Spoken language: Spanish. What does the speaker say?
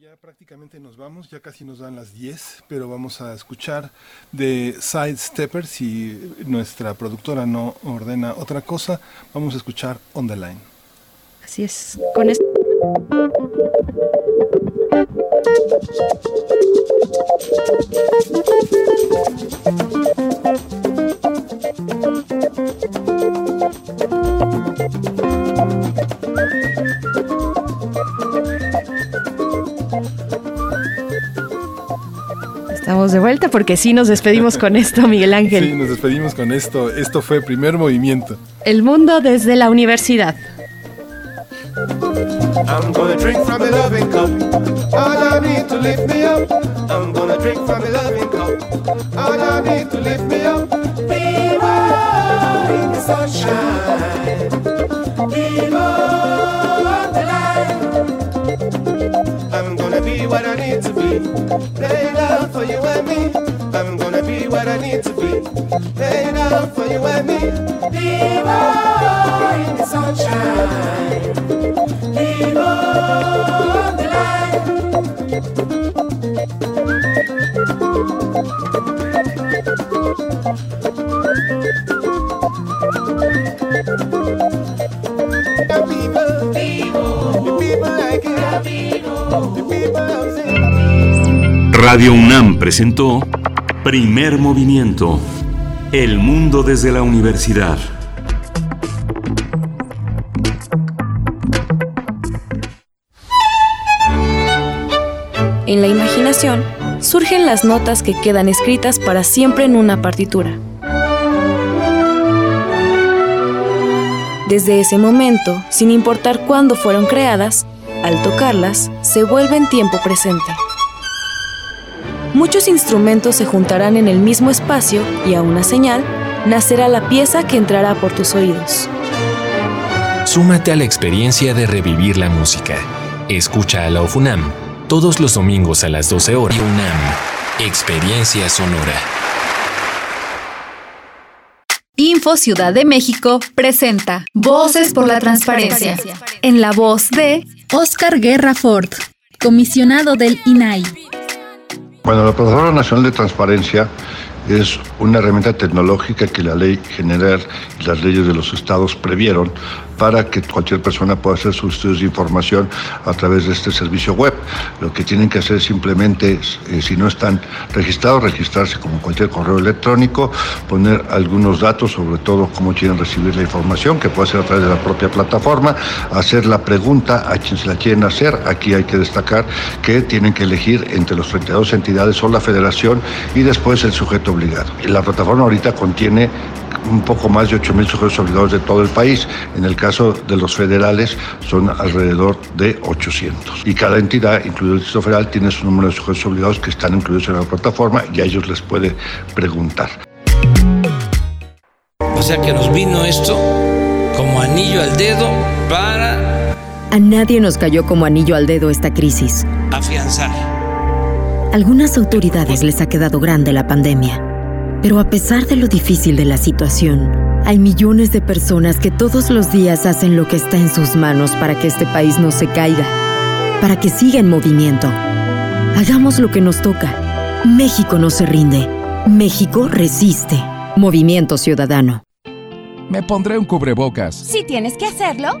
Ya prácticamente nos vamos, ya casi nos dan las 10, pero vamos a escuchar de Sidestepper. Si nuestra productora no ordena otra cosa, vamos a escuchar On the Line. Así es. Con esto. Estamos de vuelta porque sí nos despedimos con esto, Miguel Ángel. Sí, nos despedimos con esto. Esto fue primer movimiento. El mundo desde la universidad. I'm gonna drink from a loving cup. All I need to lift me up. I'm gonna drink from a loving cup. All I need to lift me up. Viva in the sunshine. I need to be. Play out for you and me. I'm gonna be what I need to be. Play out for you and me. Viva in the sunshine. On the Radio UNAM presentó Primer Movimiento. El mundo desde la universidad. En la imaginación surgen las notas que quedan escritas para siempre en una partitura. Desde ese momento, sin importar cuándo fueron creadas, al tocarlas, se vuelven tiempo presente. Muchos instrumentos se juntarán en el mismo espacio y a una señal nacerá la pieza que entrará por tus oídos. Súmate a la experiencia de revivir la música. Escucha a la OFUNAM todos los domingos a las 12 horas. UNAM, Experiencia Sonora. Info Ciudad de México presenta Voces por la Transparencia. En la voz de Oscar Guerra Ford, comisionado del INAI. Bueno, la Plataforma Nacional de Transparencia es una herramienta tecnológica que la ley general y las leyes de los estados previeron para que cualquier persona pueda hacer sus estudios de información a través de este servicio web. Lo que tienen que hacer simplemente, eh, si no están registrados, registrarse como cualquier correo electrónico, poner algunos datos, sobre todo cómo quieren recibir la información, que puede ser a través de la propia plataforma, hacer la pregunta a quien se la quieren hacer. Aquí hay que destacar que tienen que elegir entre los 32 entidades o la federación y después el sujeto obligado. La plataforma ahorita contiene un poco más de 8.000 sujetos obligados de todo el país. En el caso de los federales son alrededor de 800. Y cada entidad, incluido el Distrito Federal, tiene su número de sujetos obligados que están incluidos en la plataforma y a ellos les puede preguntar. O sea que nos vino esto como anillo al dedo para... A nadie nos cayó como anillo al dedo esta crisis. Afianzar. Algunas autoridades les ha quedado grande la pandemia. Pero a pesar de lo difícil de la situación, hay millones de personas que todos los días hacen lo que está en sus manos para que este país no se caiga, para que siga en movimiento. Hagamos lo que nos toca. México no se rinde. México resiste. Movimiento Ciudadano. Me pondré un cubrebocas. Si tienes que hacerlo,